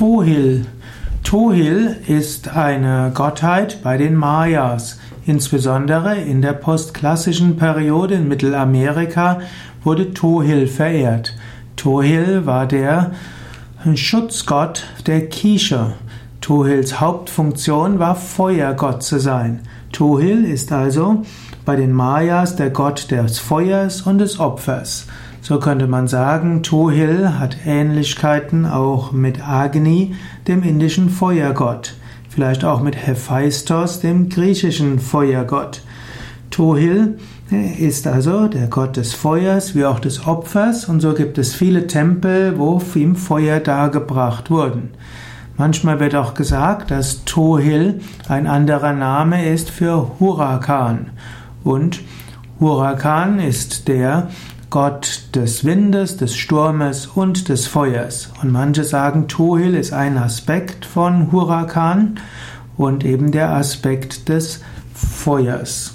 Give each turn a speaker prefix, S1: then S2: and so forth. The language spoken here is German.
S1: Tohil. Tohil ist eine Gottheit bei den Mayas. Insbesondere in der postklassischen Periode in Mittelamerika wurde Tohil verehrt. Tohil war der Schutzgott der Quiche. Tohils Hauptfunktion war Feuergott zu sein. Tohil ist also bei den Mayas der Gott des Feuers und des Opfers. So könnte man sagen, Tohil hat Ähnlichkeiten auch mit Agni, dem indischen Feuergott, vielleicht auch mit Hephaistos, dem griechischen Feuergott. Tohil ist also der Gott des Feuers wie auch des Opfers und so gibt es viele Tempel, wo ihm Feuer dargebracht wurden. Manchmal wird auch gesagt, dass Tohil ein anderer Name ist für Hurakan und Hurakan ist der Gott des Windes, des Sturmes und des Feuers. Und manche sagen, Tohil ist ein Aspekt von Hurakan und eben der Aspekt des Feuers.